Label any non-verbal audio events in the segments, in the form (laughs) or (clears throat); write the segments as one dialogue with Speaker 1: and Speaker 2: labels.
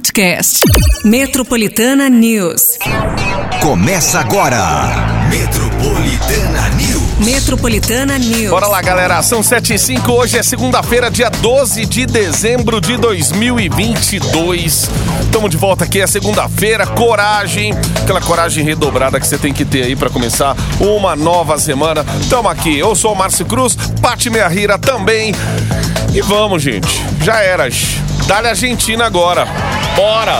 Speaker 1: podcast. Metropolitana News.
Speaker 2: Começa agora. Metropolitana News.
Speaker 1: Metropolitana News.
Speaker 3: Bora lá, galera. São 7 e 5. Hoje é segunda-feira, dia 12 de dezembro de 2022. Estamos de volta aqui. É segunda-feira. Coragem. Aquela coragem redobrada que você tem que ter aí para começar uma nova semana. Tamo aqui. Eu sou o Márcio Cruz. Pati Meia Rira também. E vamos, gente. Já eras. Dá-lhe Argentina agora. Bora!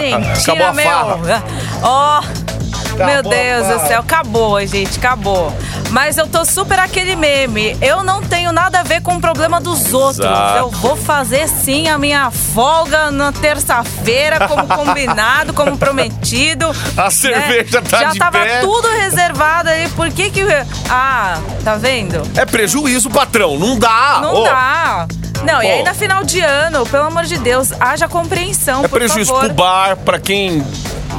Speaker 4: Gente, (laughs)
Speaker 3: Acabou a
Speaker 4: meu.
Speaker 3: farra.
Speaker 4: Ó, meu
Speaker 3: Acabou a
Speaker 4: Deus do céu, acabou, gente, acabou. Mas eu tô super aquele meme. Eu não tenho nada a ver com o problema dos outros.
Speaker 3: Exato.
Speaker 4: Eu vou fazer sim a minha folga na terça-feira, como (laughs) combinado, como prometido.
Speaker 3: A cerveja tá
Speaker 4: Já
Speaker 3: de
Speaker 4: tava
Speaker 3: pé.
Speaker 4: tudo reservado aí. Por que que. Ah, tá vendo?
Speaker 3: É prejuízo, patrão. Não dá.
Speaker 4: Não
Speaker 3: Ô,
Speaker 4: dá. Não, e
Speaker 3: Pô.
Speaker 4: ainda final de ano, pelo amor de Deus, haja compreensão,
Speaker 3: É
Speaker 4: por
Speaker 3: prejuízo
Speaker 4: favor.
Speaker 3: pro bar, pra quem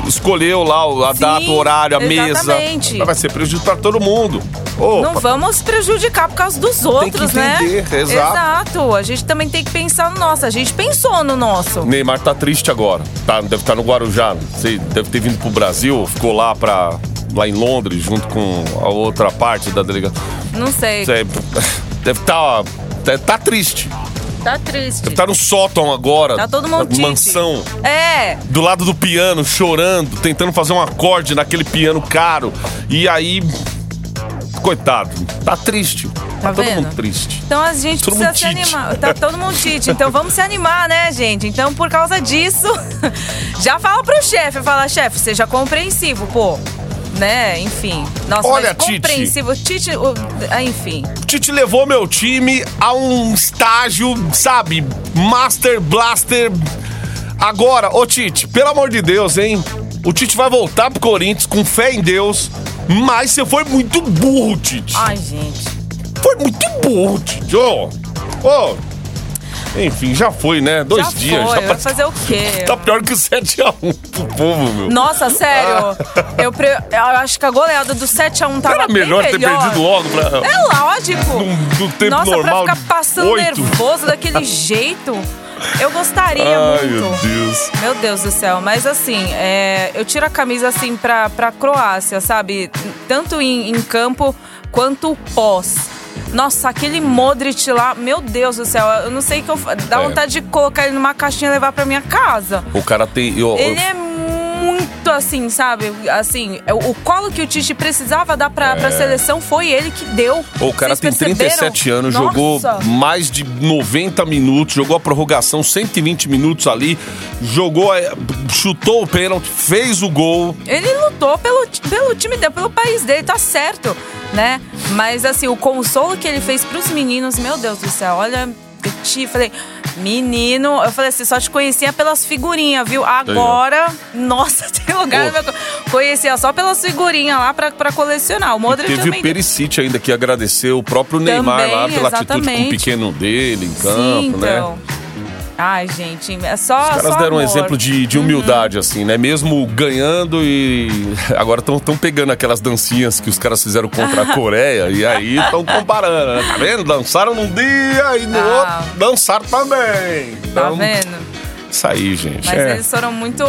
Speaker 3: escolheu lá a
Speaker 4: Sim,
Speaker 3: data, o horário, a
Speaker 4: exatamente.
Speaker 3: mesa. Vai ser prejuízo pra todo mundo. Ô,
Speaker 4: Não vamos prejudicar por causa dos outros, né?
Speaker 3: entender, exato.
Speaker 4: Exato. A gente também tem que pensar no nosso. A gente pensou no nosso.
Speaker 3: Neymar tá triste agora. Tá, deve estar no Guarujá. Sei, deve ter vindo pro Brasil, ficou lá pra. lá em Londres, junto com a outra parte da delegação.
Speaker 4: Não sei.
Speaker 3: Sei, (laughs) Deve estar. Tá, tá triste.
Speaker 4: Tá triste.
Speaker 3: Estar no sótão agora.
Speaker 4: Tá todo mundo.
Speaker 3: Mansão.
Speaker 4: É.
Speaker 3: do lado do piano, chorando, tentando fazer um acorde naquele piano caro. E aí. Coitado, tá triste. Tá,
Speaker 4: Tá
Speaker 3: todo mundo triste.
Speaker 4: Então a gente
Speaker 3: Todo
Speaker 4: precisa se
Speaker 3: tite.
Speaker 4: animar. Tá todo mundo tite. Então vamos se animar, né, gente? Então, por causa disso, (laughs) já fala pro chefe. Fala, chefe, seja compreensivo, pô. Né? Enfim. Nossa,
Speaker 3: Olha,
Speaker 4: mas
Speaker 3: Tite.
Speaker 4: compreensivo. Tite, o- ah, enfim.
Speaker 3: Tite levou meu time a um estágio, sabe? Master Blaster. Agora, ô Tite, pelo amor de Deus, hein? O Tite vai voltar pro Corinthians com fé em Deus. Mas você foi muito burro, Tite.
Speaker 4: Ai, gente.
Speaker 3: Foi muito burro, Tite. Ô, ô. Enfim, já foi, né? Dois
Speaker 4: já
Speaker 3: dias.
Speaker 4: foi.
Speaker 3: já
Speaker 4: Vai fazer o quê? (laughs)
Speaker 3: Tá pior que o 7x1 pro povo, meu.
Speaker 4: Nossa, sério. Eu, pre- eu acho que a goleada do 7x1 tava
Speaker 3: Era
Speaker 4: bem
Speaker 3: melhor ter
Speaker 4: melhor.
Speaker 3: perdido logo pra.
Speaker 4: É lógico.
Speaker 3: No- no tempo
Speaker 4: Nossa,
Speaker 3: normal,
Speaker 4: pra ficar passando
Speaker 3: oito.
Speaker 4: nervoso daquele (laughs) jeito, eu gostaria
Speaker 3: Ai,
Speaker 4: muito.
Speaker 3: meu Deus.
Speaker 4: Meu Deus do céu, mas assim, é, eu tiro a camisa assim pra, pra Croácia, sabe? Tanto em, em campo quanto pós. Nossa, aquele Modric lá, meu Deus do céu, eu não sei o que eu. Dá
Speaker 3: É.
Speaker 4: vontade de colocar ele numa caixinha e levar pra minha casa.
Speaker 3: O cara tem. eu- eu-
Speaker 4: Ele é muito assim, sabe? Assim, é o colo que o Tite precisava dar pra, pra seleção foi ele que deu.
Speaker 3: o cara
Speaker 4: Vocês
Speaker 3: tem
Speaker 4: perceberam?
Speaker 3: 37 anos,
Speaker 4: Nossa.
Speaker 3: jogou mais de 90 minutos, jogou a prorrogação 120 minutos ali, jogou, é, chutou o pênalti, fez o gol.
Speaker 4: Ele lutou pelo, pelo time dele, pelo país dele, tá certo, né? Mas assim, o consolo que ele fez pros meninos, meu Deus do céu, olha, eu te falei, menino, eu falei assim, só te conhecia pelas figurinhas, viu? Agora, nossa, (laughs) tem lugar no meu... Conhecia só pelas figurinhas lá pra, pra colecionar. O Modric
Speaker 3: Teve
Speaker 4: também.
Speaker 3: o Perisic ainda que agradeceu o próprio Neymar
Speaker 4: Também,
Speaker 3: lá pela atitude com o
Speaker 4: exatamente.
Speaker 3: pequeno dele em campo,
Speaker 4: Sim,
Speaker 3: né?
Speaker 4: Ai, gente, é só.
Speaker 3: Os caras
Speaker 4: só
Speaker 3: deram um
Speaker 4: amor.
Speaker 3: exemplo de, de humildade, assim, né? Mesmo ganhando e (laughs) agora estão pegando aquelas dancinhas que os caras fizeram contra a (laughs) Coreia e aí estão comparando, né? Tá vendo? Dançaram num dia e no
Speaker 4: Ah.
Speaker 3: outro dançaram também.
Speaker 4: Tá
Speaker 3: Então,
Speaker 4: vendo?
Speaker 3: Aí, gente.
Speaker 4: Mas
Speaker 3: é.
Speaker 4: eles foram muito.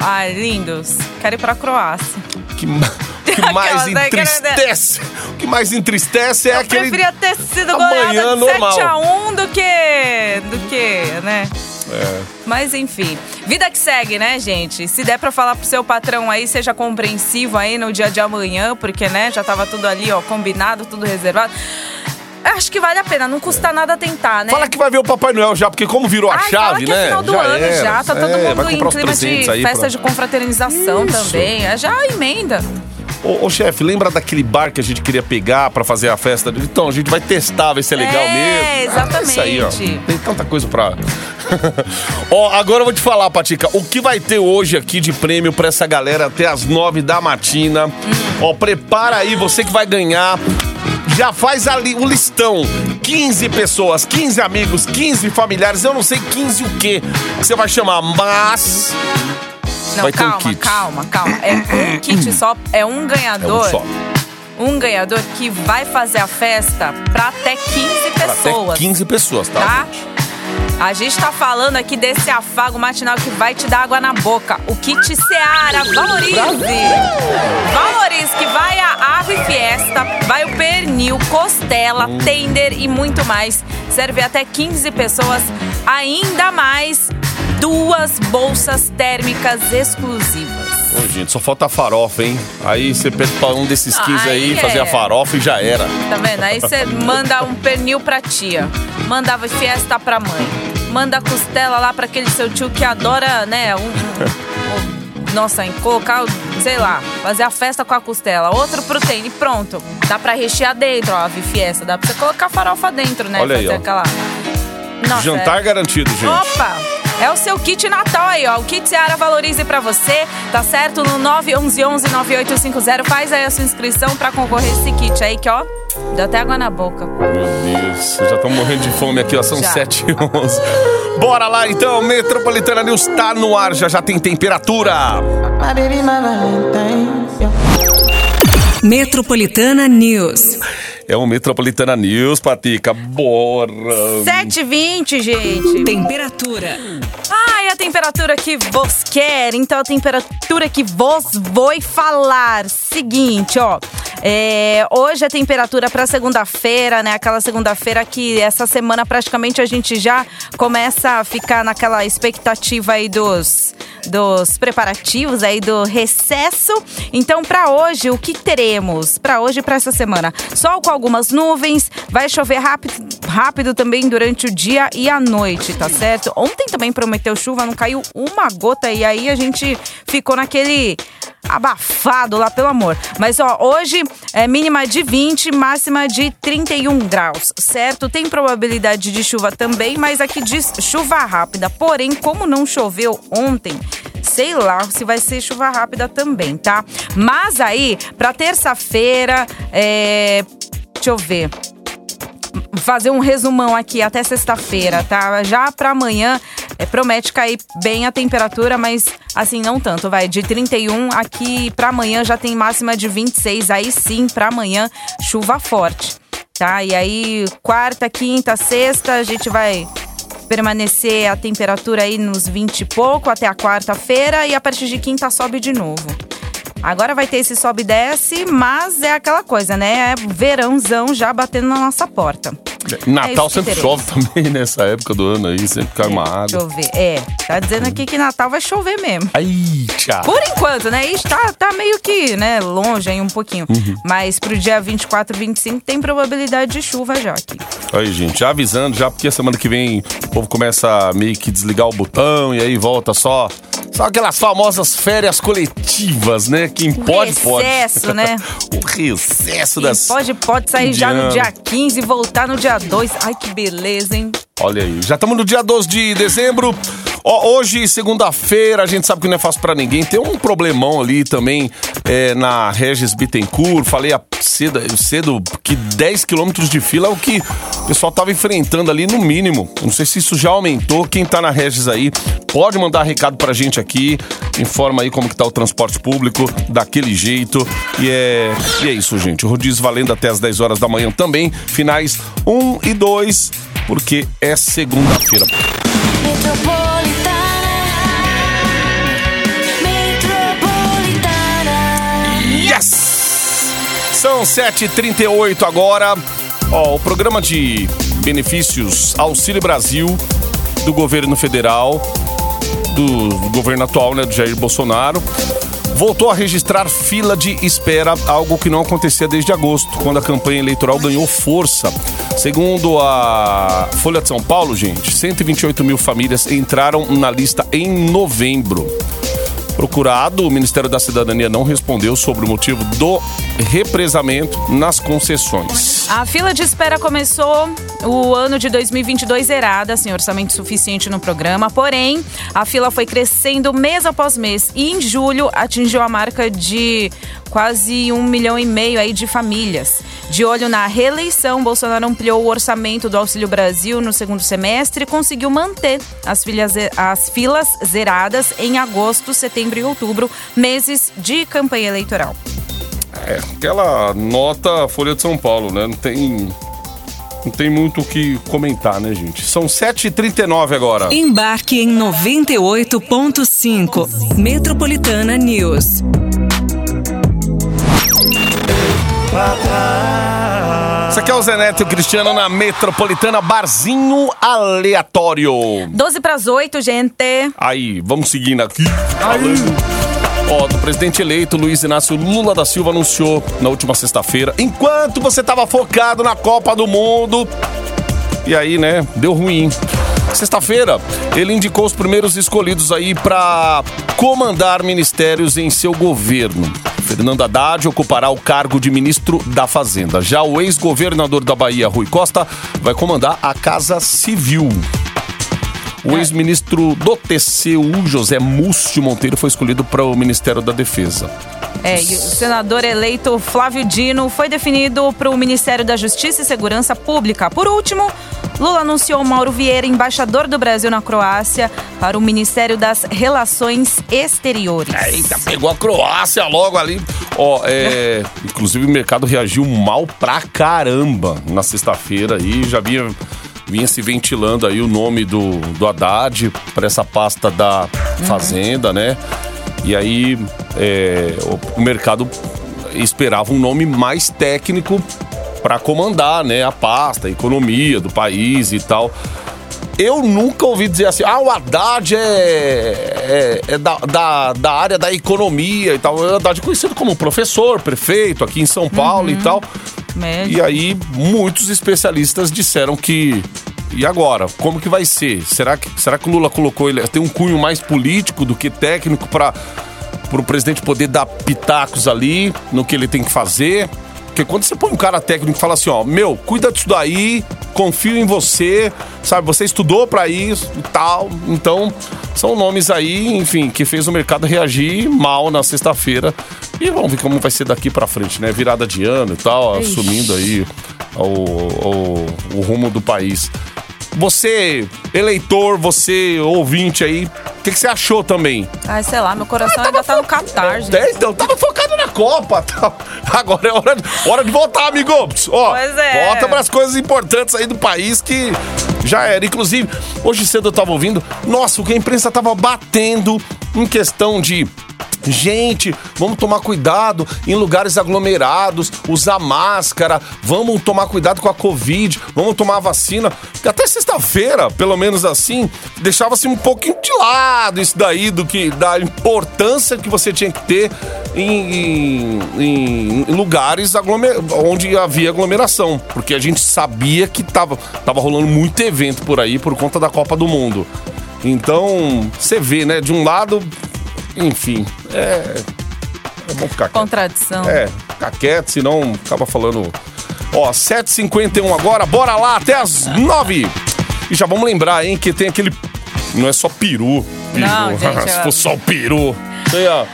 Speaker 4: Ai, lindos. Quero ir pra Croácia.
Speaker 3: que, que (laughs) mais
Speaker 4: né,
Speaker 3: entristece. O que mais entristece é
Speaker 4: Eu
Speaker 3: aquele.
Speaker 4: preferia ter sido goleada de
Speaker 3: normal.
Speaker 4: 7x1 do que. do que, né?
Speaker 3: É.
Speaker 4: Mas enfim, vida que segue, né, gente? Se der pra falar pro seu patrão aí, seja compreensivo aí no dia de amanhã, porque, né, já tava tudo ali, ó, combinado, tudo reservado. Acho que vale a pena, não custa nada tentar, né?
Speaker 3: Fala que vai ver o Papai Noel já, porque como virou a
Speaker 4: Ai,
Speaker 3: chave,
Speaker 4: que
Speaker 3: né?
Speaker 4: é final do
Speaker 3: já
Speaker 4: ano já, tá todo
Speaker 3: É, vai
Speaker 4: mundo em clima de festa
Speaker 3: pra-
Speaker 4: de confraternização
Speaker 3: Isso.
Speaker 4: também. É já emenda.
Speaker 3: Ô, ô, chefe, lembra daquele bar que a gente queria pegar pra fazer a festa? Então, a gente vai testar, ver se é legal
Speaker 4: É,
Speaker 3: mesmo.
Speaker 4: exatamente.
Speaker 3: Ah, isso aí, ó. Tem tanta coisa pra. (laughs) ó, agora eu vou te falar, Patica, o que vai ter hoje aqui de prêmio pra essa galera até as nove da matina.
Speaker 4: Hum.
Speaker 3: Ó, prepara aí, você que vai ganhar. Já faz ali o listão. 15 pessoas, 15 amigos, 15 familiares, eu não sei 15 o quê que você vai chamar, mas.
Speaker 4: Não,
Speaker 3: Vai ter um
Speaker 4: calma,
Speaker 3: kit.
Speaker 4: calma, calma. É um (clears throat) kit só, é um
Speaker 3: É um
Speaker 4: ganhador.
Speaker 3: só.
Speaker 4: Um ganhador que vai fazer a festa pra até 15
Speaker 3: Pra
Speaker 4: pessoas.
Speaker 3: Até 15 pessoas, tá?
Speaker 4: Tá? A gente tá falando aqui desse afago matinal que vai te dar água na boca. O kit Seara, valorize! Valorize que vai a ave fiesta, vai o pernil, costela, tender e muito mais. Serve até 15 pessoas, ainda mais duas bolsas térmicas exclusivas.
Speaker 3: Ô, gente, só falta a farofa, hein? Aí você pede pra um desses 15 aí,
Speaker 4: Aí
Speaker 3: fazer
Speaker 4: é.
Speaker 3: a farofa e já era.
Speaker 4: Tá vendo? Aí você manda um pernil pra tia, manda ave fiesta pra mãe, manda costela lá pra aquele seu tio que adora, né, um... um- um- nossa, em colocar, sei lá, fazer a festa com a costela. Outro proteína e pronto. Dá pra rechear dentro, ó, a fiesta. Dá pra você colocar farofa dentro, né?
Speaker 3: Olha aí,
Speaker 4: fazer
Speaker 3: ó.
Speaker 4: aquela... Nossa,
Speaker 3: Jantar
Speaker 4: é-
Speaker 3: garantido, gente.
Speaker 4: Opa! É o seu kit Natal aí, ó. O kit Seara Valorize pra você, tá certo? No 911-9850. Faz aí a sua inscrição pra concorrer esse kit aí, que ó, deu até água na boca.
Speaker 3: Meu Deus, já estamos morrendo de fome aqui, ó. São
Speaker 4: Já.
Speaker 3: 7 e 11. Bora lá então, Metropolitana News tá no ar, já já tem temperatura.
Speaker 1: Metropolitana News.
Speaker 3: É o Metropolitana News, Patica. Bora.
Speaker 4: 7h20, gente.
Speaker 1: Temperatura.
Speaker 4: Ai, a temperatura que vos quer, então a temperatura que vos vou falar. Seguinte, ó. É, hoje a temperatura para segunda-feira, né? Aquela segunda-feira que essa semana praticamente a gente já começa a ficar naquela expectativa aí dos dos preparativos aí do recesso. Então, para hoje, o que teremos? Para hoje e para essa semana? Sol com algumas nuvens, vai chover rápido, rápido também durante o dia e a noite, tá certo? Ontem também prometeu chuva, não caiu uma gota e aí a gente ficou naquele abafado lá, pelo amor. Mas ó, hoje é mínima de 20, máxima de 31 graus, certo? Tem probabilidade de chuva também, mas aqui diz chuva rápida. Porém, como não choveu ontem, sei lá se vai ser chuva rápida também, tá? Mas aí, pra terça-feira, é... deixa eu ver fazer um resumão aqui até sexta-feira, tá? Já para amanhã é, promete cair bem a temperatura, mas assim não tanto, vai de 31 aqui para amanhã já tem máxima de 26, aí sim para amanhã chuva forte, tá? E aí quarta, quinta, sexta a gente vai permanecer a temperatura aí nos 20 e pouco até a quarta-feira e a partir de quinta sobe de novo. Agora vai ter esse sobe e desce, mas é aquela coisa, né? É verãozão já batendo na nossa porta.
Speaker 3: Natal
Speaker 4: É isso que
Speaker 3: sempre chove também nessa época do ano aí, sempre cai uma
Speaker 4: Deixa
Speaker 3: água.
Speaker 4: eu ver. É, tá dizendo aqui que Natal vai chover mesmo.
Speaker 3: Ai, tchau.
Speaker 4: Por enquanto, né? Isso tá, tá meio que, né, longe aí um pouquinho.
Speaker 3: Uhum.
Speaker 4: Mas pro dia 24, 25 tem probabilidade de chuva já aqui.
Speaker 3: Aí, gente, já avisando, já porque a semana que vem o povo começa a meio que desligar o botão e aí volta só. Só aquelas famosas férias coletivas, né? Quem pode, pode.
Speaker 4: recesso, né? (laughs)
Speaker 3: o recesso
Speaker 4: Quem
Speaker 3: das.
Speaker 4: pode, pode sair já no dia 15 e voltar no dia 2. Ai, que beleza, hein?
Speaker 3: Olha aí, já estamos no dia 12 de dezembro. Ó, hoje, segunda-feira, a gente sabe que não é fácil pra ninguém. Tem um problemão ali também é, na Regis Bittencourt. Falei a cedo, cedo que 10 quilômetros de fila é o que o pessoal tava enfrentando ali no mínimo. Não sei se isso já aumentou. Quem tá na Regis aí, pode mandar recado pra gente aqui. Informa aí como que tá o transporte público daquele jeito. E é, e é isso, gente. O rodízio valendo até as 10 horas da manhã também. Finais 1 e 2, porque é segunda-feira. Yes! São 7h38 agora. Ó, o programa de benefícios Auxílio Brasil do governo federal, do governo atual, né, do Jair Bolsonaro, voltou a registrar fila de espera, algo que não acontecia desde agosto, quando a campanha eleitoral ganhou força. Segundo a Folha de São Paulo, gente, 128 mil famílias entraram na lista em novembro. Procurado, o Ministério da Cidadania não respondeu sobre o motivo do represamento nas concessões.
Speaker 4: A fila de espera começou o ano de 2022 zerada, sem orçamento suficiente no programa. Porém, a fila foi crescendo mês após mês e em julho atingiu a marca de quase um milhão e meio aí de famílias. De olho na reeleição, Bolsonaro ampliou o orçamento do Auxílio Brasil no segundo semestre e conseguiu manter as, filhas, as filas zeradas em agosto, setembro e outubro, meses de campanha eleitoral.
Speaker 3: É, aquela nota Folha de São Paulo, né? Não tem. Não tem muito o que comentar, né, gente? São 7h39 agora.
Speaker 1: Embarque em 98.5. Metropolitana News.
Speaker 3: Isso aqui é o Zé Neto e o Cristiano na Metropolitana Barzinho Aleatório.
Speaker 4: 12 para as 8, gente.
Speaker 3: Aí, vamos seguindo aqui. Ó, o presidente eleito Luiz Inácio Lula da Silva anunciou na última sexta-feira, enquanto você estava focado na Copa do Mundo. E aí, né, deu ruim. Sexta-feira, ele indicou os primeiros escolhidos aí para comandar ministérios em seu governo. Fernando Haddad ocupará o cargo de ministro da Fazenda. Já o ex-governador da Bahia, Rui Costa, vai comandar a Casa Civil. O ex-ministro do TCU, José Múcio Monteiro, foi escolhido para o Ministério da Defesa.
Speaker 4: É, e o senador eleito Flávio Dino foi definido para o Ministério da Justiça e Segurança Pública. Por último, Lula anunciou Mauro Vieira, embaixador do Brasil na Croácia, para o Ministério das Relações Exteriores.
Speaker 3: Eita, pegou a Croácia logo ali. Ó, é, (laughs) inclusive o mercado reagiu mal pra caramba na sexta-feira e já vinha, vinha se ventilando aí o nome do, do Haddad para essa pasta da Fazenda, né? E aí é, o, o mercado esperava um nome mais técnico para comandar, né, a pasta, a economia do país e tal. Eu nunca ouvi dizer assim, ah, o Haddad é, é, é da, da, da área da economia e tal. O Haddad é conhecido como professor, prefeito aqui em São Paulo e tal.
Speaker 4: Médio.
Speaker 3: E aí, muitos especialistas disseram que. E agora? Como que vai ser? Será que, será que o Lula colocou ele. Tem um cunho mais político do que técnico para o presidente poder dar pitacos ali no que ele tem que fazer? Porque quando você põe um cara técnico e fala assim, ó, meu, cuida disso daí, confio em você, sabe? Você estudou pra isso e tal. Então, são nomes aí, enfim, que fez o mercado reagir mal na sexta-feira. E vamos ver como vai ser daqui pra frente, né? Virada de ano e tal,
Speaker 4: Ixi.
Speaker 3: assumindo aí o, o, o rumo do país. Você, eleitor, você, ouvinte aí, que, que você achou também?
Speaker 4: Ai, sei lá, meu coração ainda tá no Catar, gente.
Speaker 3: É, então, tava focado na Copa. (laughs) tá? Agora é hora de, hora de voltar, amigos. Ó,
Speaker 4: Pois é.
Speaker 3: volta pras coisas importantes aí do país que já era. Inclusive, hoje cedo eu tava ouvindo, nossa, o que a imprensa tava batendo em questão de. Gente, vamos tomar cuidado em lugares aglomerados, usar máscara, vamos tomar cuidado com a Covid, vamos tomar a vacina. Até sexta-feira, pelo menos assim, deixava-se um pouquinho de lado isso daí do que da importância que você tinha que ter em, em- em lugares aglomer- onde havia aglomeração. Porque a gente sabia que tava, tava rolando muito evento por aí por conta da Copa do Mundo. Então, você vê, né? De um lado, enfim, é. É bom ficar quieto.
Speaker 4: Contradição.
Speaker 3: É, ficar quieto, senão acaba falando. Ó, 7h51 agora, bora lá até as 9 E já vamos lembrar, hein, que tem aquele. Não é só peru. peru.
Speaker 4: Não, gente, (laughs)
Speaker 3: Se
Speaker 4: é-
Speaker 3: for só o peru. Sei, ó.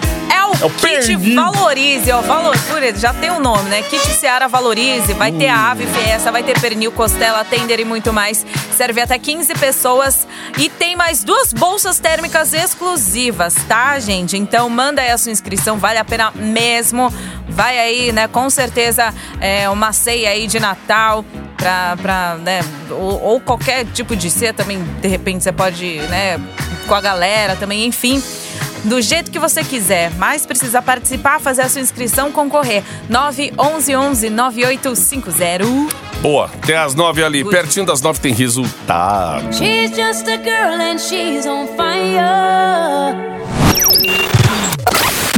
Speaker 4: Kit
Speaker 3: pernil.
Speaker 4: Valorize, ó. Valorize, já tem o nome, né? Kit Seara Valorize. Vai ter
Speaker 3: Hum.
Speaker 4: a ave fiesta, vai ter pernil, costela, tender e muito mais. Serve até 15 pessoas. E tem mais duas bolsas térmicas exclusivas, tá, gente? Então manda aí a sua inscrição, vale a pena mesmo. Vai aí, né? Com certeza, é uma ceia aí de Natal. Pra, pra né, ou, ou qualquer tipo de ceia também, de repente você pode, né, com a galera também, enfim do jeito que você quiser, mas precisa participar, fazer a sua inscrição, concorrer. 911 9850.
Speaker 3: Boa, até as 9 ali.
Speaker 4: Good.
Speaker 3: Pertinho das 9 tem resultado.
Speaker 5: She's just a girl and she's on fire.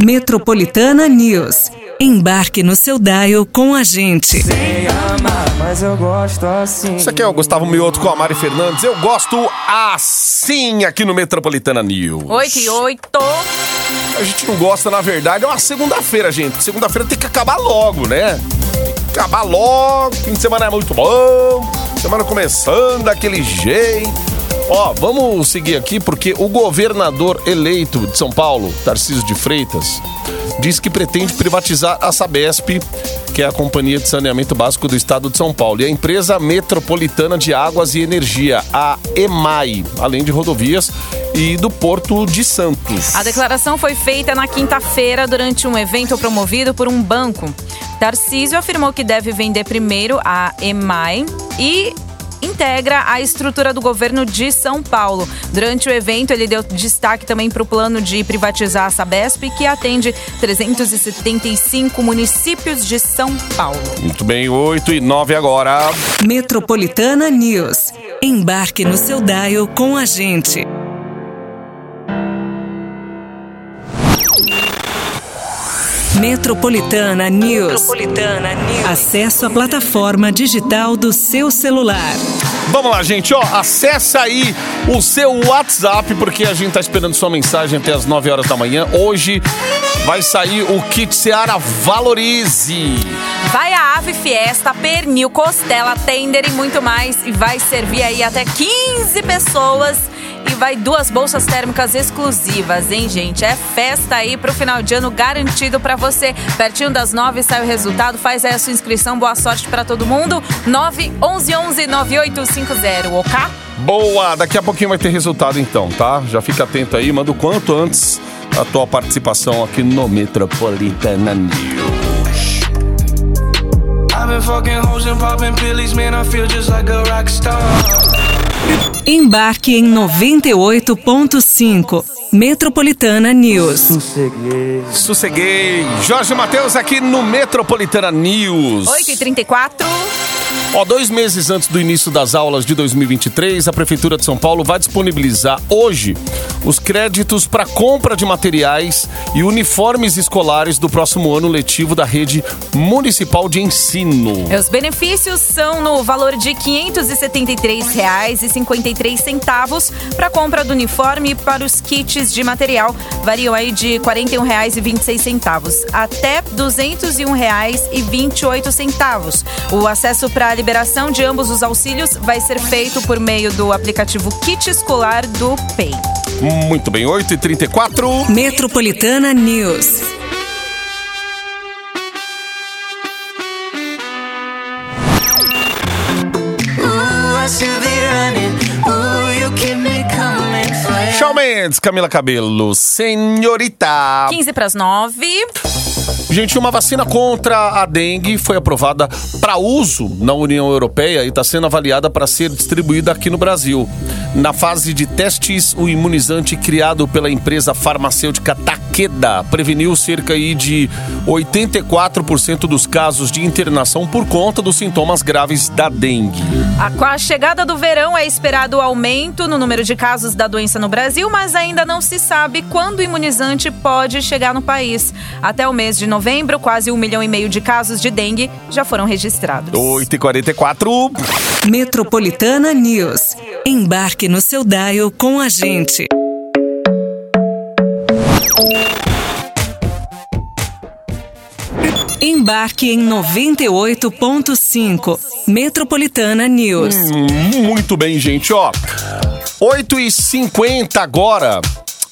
Speaker 1: Metropolitana News. Embarque no seu dial com a gente.
Speaker 6: Mas eu gosto assim.
Speaker 3: Isso aqui é o Gustavo Mioto com a Mari Fernandes. Eu gosto assim aqui no Metropolitana News.
Speaker 4: 8 e 8.
Speaker 3: A gente não gosta, na verdade, é uma segunda-feira, gente. Segunda-feira tem que acabar logo, né? Tem que acabar logo. Fim de semana é muito bom. Semana começando daquele jeito. Ó, vamos seguir aqui porque o governador eleito de São Paulo, Tarcísio de Freitas, diz que pretende privatizar a Sabesp, que é a Companhia de Saneamento Básico do Estado de São Paulo, e a empresa metropolitana de águas e energia, a EMAI, além de rodovias e do Porto de Santos.
Speaker 4: A declaração foi feita na quinta-feira durante um evento promovido por um banco. Tarcísio afirmou que deve vender primeiro a EMAI e integra a estrutura do governo de São Paulo. Durante o evento, ele deu destaque também para o plano de privatizar a Sabesp, que atende 375 municípios de São Paulo.
Speaker 3: Muito bem, 8 e 9 agora.
Speaker 1: Metropolitana News. Embarque no seu dial com a gente. Metropolitana News. Metropolitana News. Acesso à plataforma digital do seu celular.
Speaker 3: Vamos lá, gente, ó, acessa aí o seu WhatsApp, porque a gente tá esperando sua mensagem até as 9 horas da manhã. Hoje vai sair o kit Seara Valorize.
Speaker 4: Vai a Ave Fiesta, pernil, costela, tender e muito mais. E vai servir aí até 15 pessoas. Vai duas bolsas térmicas exclusivas, hein, gente? É festa aí pro final de ano garantido pra você. Pertinho das nove sai o resultado. Faz aí a sua inscrição. Boa sorte pra todo mundo. 9 11 11 9850, ok?
Speaker 3: Boa, daqui a pouquinho vai ter resultado então, tá? Já fica atento aí, manda o quanto antes a tua participação aqui no Metropolitana News.
Speaker 6: I've been fucking hoes and popping pillies, man. I feel just like a rock star.
Speaker 1: Embarque em 98.5. Metropolitana News.
Speaker 6: Sosseguei.
Speaker 3: Sosseguei. Jorge Matheus aqui no Metropolitana News.
Speaker 4: 8 e 34
Speaker 3: Ó, dois meses antes do início das aulas de 2023, a Prefeitura de São Paulo vai disponibilizar hoje os créditos para compra de materiais e uniformes escolares do próximo ano letivo da rede municipal de ensino.
Speaker 4: Os benefícios são no valor de R$ 553,53 para compra do uniforme e para os kits de material. Variam aí de R$ 41,26 até R$ 201,28. O acesso para liberação de ambos os auxílios vai ser feito por meio do aplicativo Kit Escolar do PEI.
Speaker 3: Muito bem, 8h34.
Speaker 1: Metropolitana News.
Speaker 3: Camila Cabelo, senhorita.
Speaker 4: 15 para as 9.
Speaker 3: Gente, uma vacina contra a dengue foi aprovada para uso na União Europeia e está sendo avaliada para ser distribuída aqui no Brasil. Na fase de testes, o imunizante criado pela empresa farmacêutica Takeda preveniu cerca aí de 84% dos casos de internação por conta dos sintomas graves da dengue.
Speaker 4: A- Com a chegada do verão é esperado o aumento no número de casos da doença no Brasil, mas ainda não se sabe quando o imunizante pode chegar no país. Até o mês de novembro, quase um milhão e meio de casos de dengue já foram registrados.
Speaker 3: 8h44.
Speaker 1: Metropolitana News. Embarque no seu dial com a gente. Embarque em 98.5. Metropolitana News.
Speaker 3: Muito bem, gente, ó. 8h50 agora.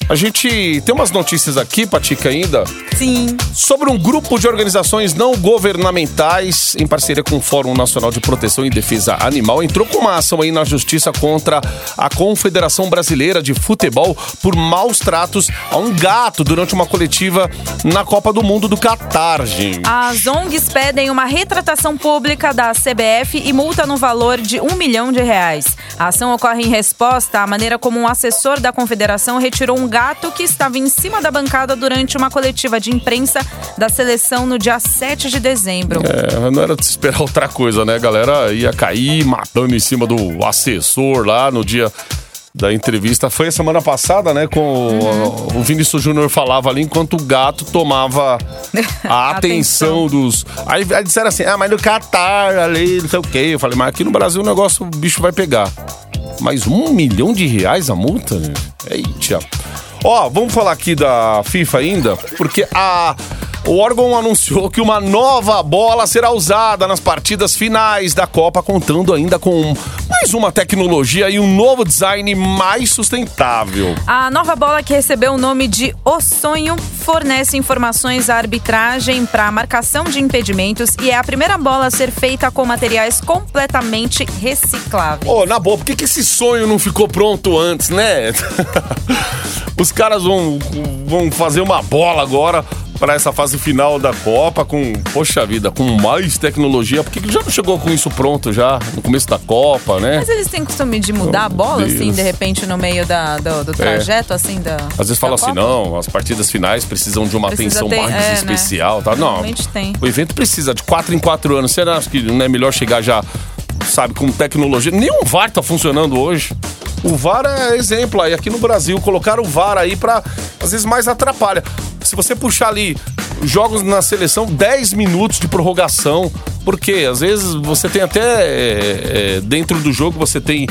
Speaker 3: A gente tem umas notícias aqui, Patica, ainda,
Speaker 4: Sim.
Speaker 3: sobre um grupo de organizações não governamentais, em parceria com o Fórum Nacional de Proteção e Defesa Animal, entrou com uma ação aí na justiça contra a Confederação Brasileira de Futebol por maus tratos a um gato durante uma coletiva na Copa do Mundo do Catar, gente.
Speaker 4: As ONGs pedem uma retratação pública da CBF e multa no valor de um milhão de reais. A ação ocorre em resposta à maneira como um assessor da confederação retirou um gato que estava em cima da bancada durante uma coletiva de imprensa da seleção no dia 7 de dezembro.
Speaker 3: É, não era de se esperar outra coisa, né? A galera ia cair matando em cima do assessor lá no dia da entrevista. Foi a semana passada, né? Com o- o Vinícius Júnior falava ali enquanto o gato tomava (laughs) a atenção,
Speaker 4: Atenção.
Speaker 3: dos. Aí, aí disseram assim: ah, mas no Catar ali, não sei o quê. Eu falei, mas aqui no Brasil o negócio, o bicho vai pegar. Mas um milhão de reais a multa? né? Eita. Ó, vamos falar aqui da FIFA ainda, porque a. O órgão anunciou que uma nova bola será usada nas partidas finais da Copa, contando ainda com mais uma tecnologia e um novo design mais sustentável.
Speaker 4: A nova bola que recebeu o nome de O Sonho fornece informações à arbitragem para marcação de impedimentos e é a primeira bola a ser feita com materiais completamente recicláveis.
Speaker 3: Ô, na boa, por que, que esse sonho não ficou pronto antes, né? (laughs) Os caras vão, vão fazer uma bola agora para essa fase final da Copa com, poxa vida, com mais tecnologia. Por que já não chegou com isso pronto já no começo da Copa, né?
Speaker 4: Mas eles têm costume de mudar a bola,
Speaker 3: Deus.
Speaker 4: assim, de repente, no meio da, do, do trajeto, assim, da.
Speaker 3: Às vezes
Speaker 4: da
Speaker 3: fala assim, não, as partidas finais precisam de uma
Speaker 4: Precisa
Speaker 3: atenção
Speaker 4: ter-
Speaker 3: mais
Speaker 4: é, né?
Speaker 3: especial, tá? Não,
Speaker 4: Normalmente tem.
Speaker 3: o evento precisa de 4 em 4 anos. Será que não é melhor chegar já, sabe, com tecnologia? Nenhum VAR tá funcionando hoje. O VAR é exemplo aí. Aqui no Brasil, colocaram o VAR aí pra, às vezes, mais atrapalha. Se você puxar ali jogos na seleção, 10 minutos de prorrogação. Porque às vezes você tem até é, é, dentro do jogo, você tem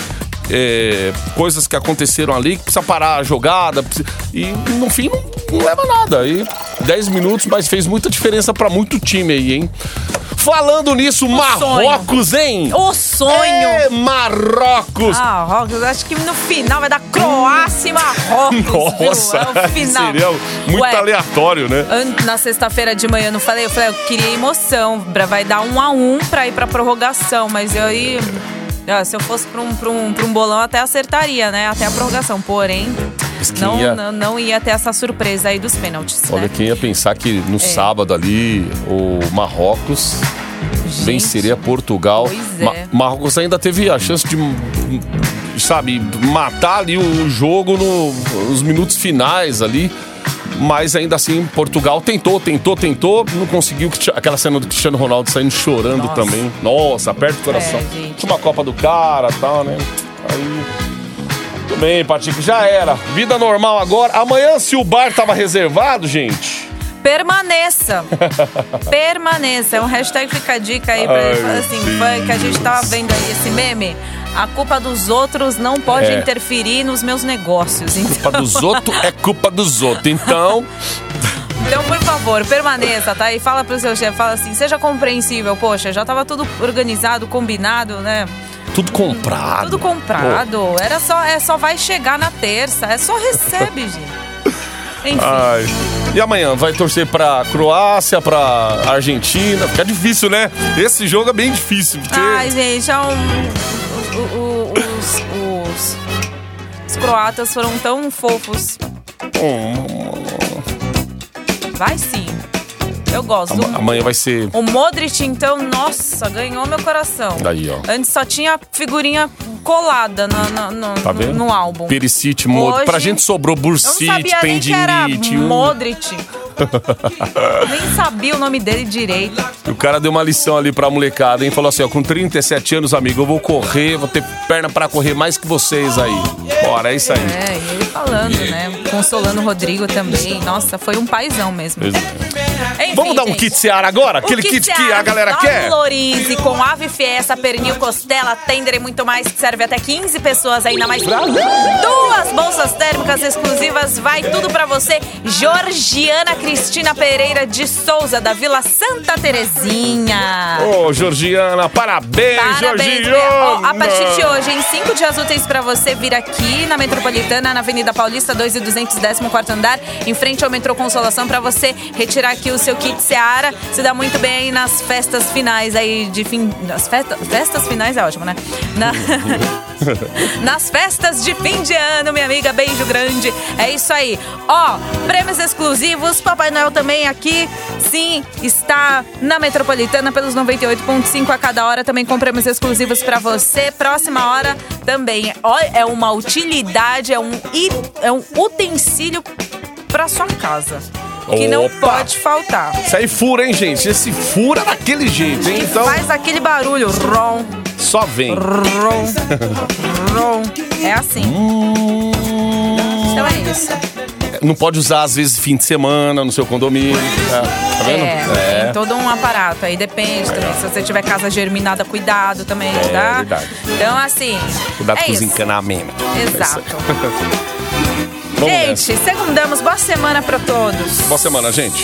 Speaker 3: é, coisas que aconteceram ali que precisa parar a jogada. precisa- E no fim não, não leva nada. Aí 10 minutos, mas fez muita diferença pra muito time aí, hein? Falando nisso, Marrocos, hein?
Speaker 4: O sonho!
Speaker 3: É, Marrocos!
Speaker 4: Marrocos, acho que no final vai dar Croácia e Marrocos.
Speaker 3: Nossa,
Speaker 4: viu? É o final.
Speaker 3: seria muito
Speaker 4: Ué,
Speaker 3: aleatório, né?
Speaker 4: Na sexta-feira de manhã, eu não falei? Eu falei, eu queria emoção. Vai dar um a um pra ir pra prorrogação. Mas eu aí. Ah, Se eu fosse pra um, pra, um, pra um bolão, até acertaria, né? Até a prorrogação. Porém, não,
Speaker 3: ia-
Speaker 4: não, não ia ter essa surpresa aí dos pênaltis.
Speaker 3: Olha,
Speaker 4: né?
Speaker 3: quem ia pensar que no
Speaker 4: É.
Speaker 3: sábado ali, o Marrocos venceria Portugal.
Speaker 4: Pois
Speaker 3: Ma-
Speaker 4: é.
Speaker 3: Marrocos ainda teve a chance de, sabe, matar ali o jogo no- nos minutos finais ali. Mas ainda assim, Portugal tentou, tentou, tentou, não conseguiu. Aquela cena do Cristiano Ronaldo saindo chorando
Speaker 4: Nossa.
Speaker 3: também. Nossa, aperta o coração.
Speaker 4: É.
Speaker 3: Uma Copa do cara e tal, né? Aí. Tudo bem, Patico, já era. Vida normal agora. Amanhã, se o bar tava reservado, gente.
Speaker 4: Permaneça. (laughs) Permaneça. É um hashtag fica a dica aí pra
Speaker 3: Ai,
Speaker 4: assim, foi que a gente tava vendo aí esse meme. A culpa dos outros não pode
Speaker 3: É.
Speaker 4: interferir nos meus negócios. Então,
Speaker 3: Culpa dos outros é culpa dos outros. Então,
Speaker 4: então, por favor, permaneça, tá? E fala pro seu chefe, fala assim, seja compreensível. Poxa, já tava tudo organizado, combinado, né?
Speaker 3: tudo comprado.
Speaker 4: Tudo comprado. Era só, é só vai chegar na terça. É só recebe, (laughs) gente. Enfim.
Speaker 3: Ai. E amanhã vai torcer pra Croácia, pra Argentina. Fica difícil, né? Esse jogo é bem difícil. Porque...
Speaker 4: Ai, gente, é um, o- o- os, os, os croatas foram tão fofos. Vai sim. Eu gosto.
Speaker 3: Ama- Amanhã vai ser.
Speaker 4: O Modric, então, nossa, ganhou meu coração.
Speaker 3: Daí, ó.
Speaker 4: Antes só tinha figurinha colada no, no,
Speaker 3: Tá
Speaker 4: no- no álbum.
Speaker 3: Pericite, Mod...
Speaker 4: Hoje-
Speaker 3: Pra gente sobrou Bursite, um-
Speaker 4: Modric. (laughs) nem sabia o nome dele direito.
Speaker 3: O cara deu uma lição ali pra molecada, hein? Falou assim, ó, com 37 anos, amigo, eu vou correr, vou ter perna pra correr mais que vocês aí. Bora, é isso aí.
Speaker 4: É, e ele falando, né? Consolando o Rodrigo também. Nossa, foi um paizão mesmo.
Speaker 3: É.
Speaker 4: Enfim,
Speaker 3: Vamos dar um
Speaker 4: gente.
Speaker 3: kit Seara agora? Aquele
Speaker 4: O
Speaker 3: kit que a galera quer?
Speaker 4: Valorize com ave fiesta, pernil, costela, tender e muito mais que serve até 15 pessoas, ainda mais duas bolsas térmicas exclusivas, vai tudo pra você. Georgiana Cristina Pereira de Souza, da Vila Santa Terezinha.
Speaker 3: Ô, Georgiana, parabéns,
Speaker 4: Parabéns,
Speaker 3: Georgiana!
Speaker 4: Ó, A partir de hoje, em cinco dias úteis pra você vir aqui na Metropolitana, na Avenida Paulista, 2 e 214 andar, em frente ao metrô Consolação, pra você retirar aqui o seu kit Seara. Se dá muito bem aí nas festas finais aí de fim. Nas festa, festas finais é ótimo, né? Na- (laughs) (laughs) nas festas de fim de ano, minha amiga. Beijo grande. É isso aí. Ó, prêmios exclusivos. Papai Noel também aqui. Sim, está na Metropolitana pelos 98.5 a cada hora. Também com prêmios exclusivos pra você. Próxima hora também. Ó, é uma utilidade, é um, é um utensílio pra sua casa. Que não
Speaker 3: Opa!
Speaker 4: pode faltar.
Speaker 3: Isso aí fura, hein, gente? Esse fura daquele jeito, hein? Então,
Speaker 4: faz aquele barulho. Rom,
Speaker 3: só vem.
Speaker 4: rom, rom. É assim. Então é isso.
Speaker 3: Não pode usar, às vezes, fim de semana no seu condomínio. Tá, tá vendo?
Speaker 4: É, tem todo um aparato aí, depende também. Se você tiver casa germinada, cuidado também,
Speaker 3: É,
Speaker 4: tá?
Speaker 3: verdade.
Speaker 4: Então, assim.
Speaker 3: Cuidado
Speaker 4: é
Speaker 3: com os
Speaker 4: isso.
Speaker 3: encanamentos.
Speaker 4: Exato.
Speaker 3: Vamos nessa.
Speaker 4: Gente, segundamos. Boa semana pra todos.
Speaker 3: Boa semana, gente.